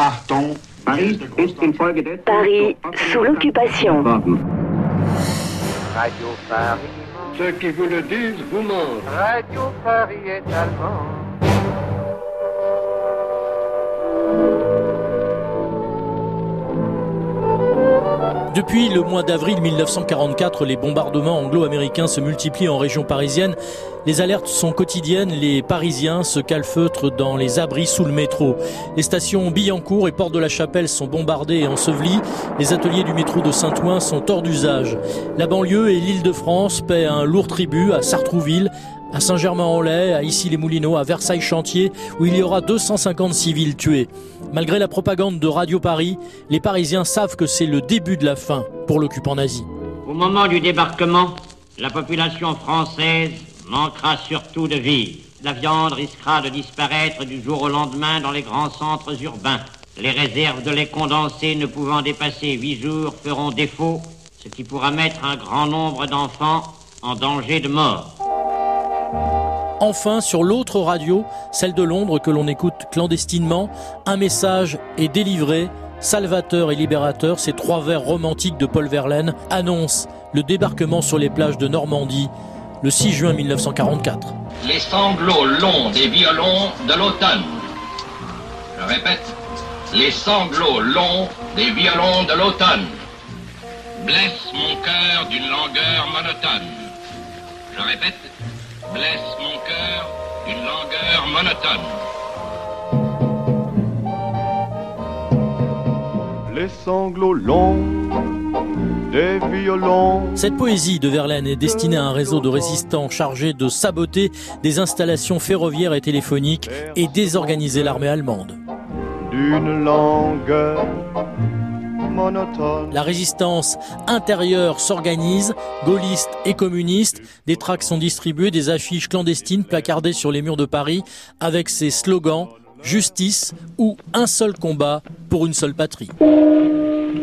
Achtung, Paris ist infolgedessen Paris sous l'occupation. Radio Paris, ceux qui vous le disent vous mentent. Radio Paris est allemand. Depuis le mois d'avril 1944, les bombardements anglo-américains se multiplient en région parisienne. Les alertes sont quotidiennes, les Parisiens se calfeutrent dans les abris sous le métro. Les stations Billancourt et Porte de la Chapelle sont bombardées et ensevelies. Les ateliers du métro de Saint-Ouen sont hors d'usage. La banlieue et l'île de France paient un lourd tribut à Sartrouville, à Saint-Germain-en-Laye, à Issy-les-Moulineaux, à Versailles-Chantier, où il y aura 250 civils tués. Malgré la propagande de Radio Paris, les Parisiens savent que c'est le début de la fin pour l'occupant nazi. Au moment du débarquement, la population française manquera surtout de vivre. La viande risquera de disparaître du jour au lendemain dans les grands centres urbains. Les réserves de lait condensé ne pouvant dépasser huit jours feront défaut, ce qui pourra mettre un grand nombre d'enfants en danger de mort. Enfin, sur l'autre radio, celle de Londres que l'on écoute clandestinement, un message est délivré. Salvateur et libérateur, ces trois vers romantiques de Paul Verlaine annoncent le débarquement sur les plages de Normandie le 6 juin 1944. Les sanglots longs des violons de l'automne. Je répète, les sanglots longs des violons de l'automne blessent mon cœur d'une langueur monotone. Je répète, blesse mon cœur d'une langueur monotone. Les sanglots longs des violons. Cette poésie de Verlaine est destinée à un réseau de résistants chargés de saboter des installations ferroviaires et téléphoniques et désorganiser l'armée allemande. D'une langueur monotone. La résistance intérieure s'organise, gaullistes et communistes. Des tracts sont distribués, des affiches clandestines placardées sur les murs de Paris avec ces slogans justice ou un seul combat pour une seule patrie.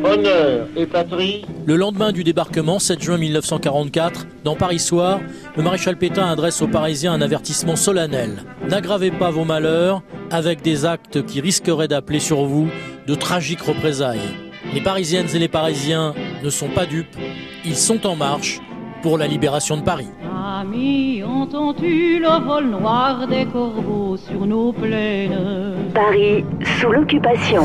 Honneur et patrie, Le lendemain du débarquement, 7 juin 1944, dans Paris Soir, le maréchal Pétain adresse aux Parisiens un avertissement solennel. N'aggravez pas vos malheurs avec des actes qui risqueraient d'appeler sur vous de tragiques représailles. Les Parisiennes et les Parisiens ne sont pas dupes, ils sont en marche pour la libération de Paris. Amis, entends-tu le vol noir des corbeaux sur nos plaines? Paris sous l'occupation.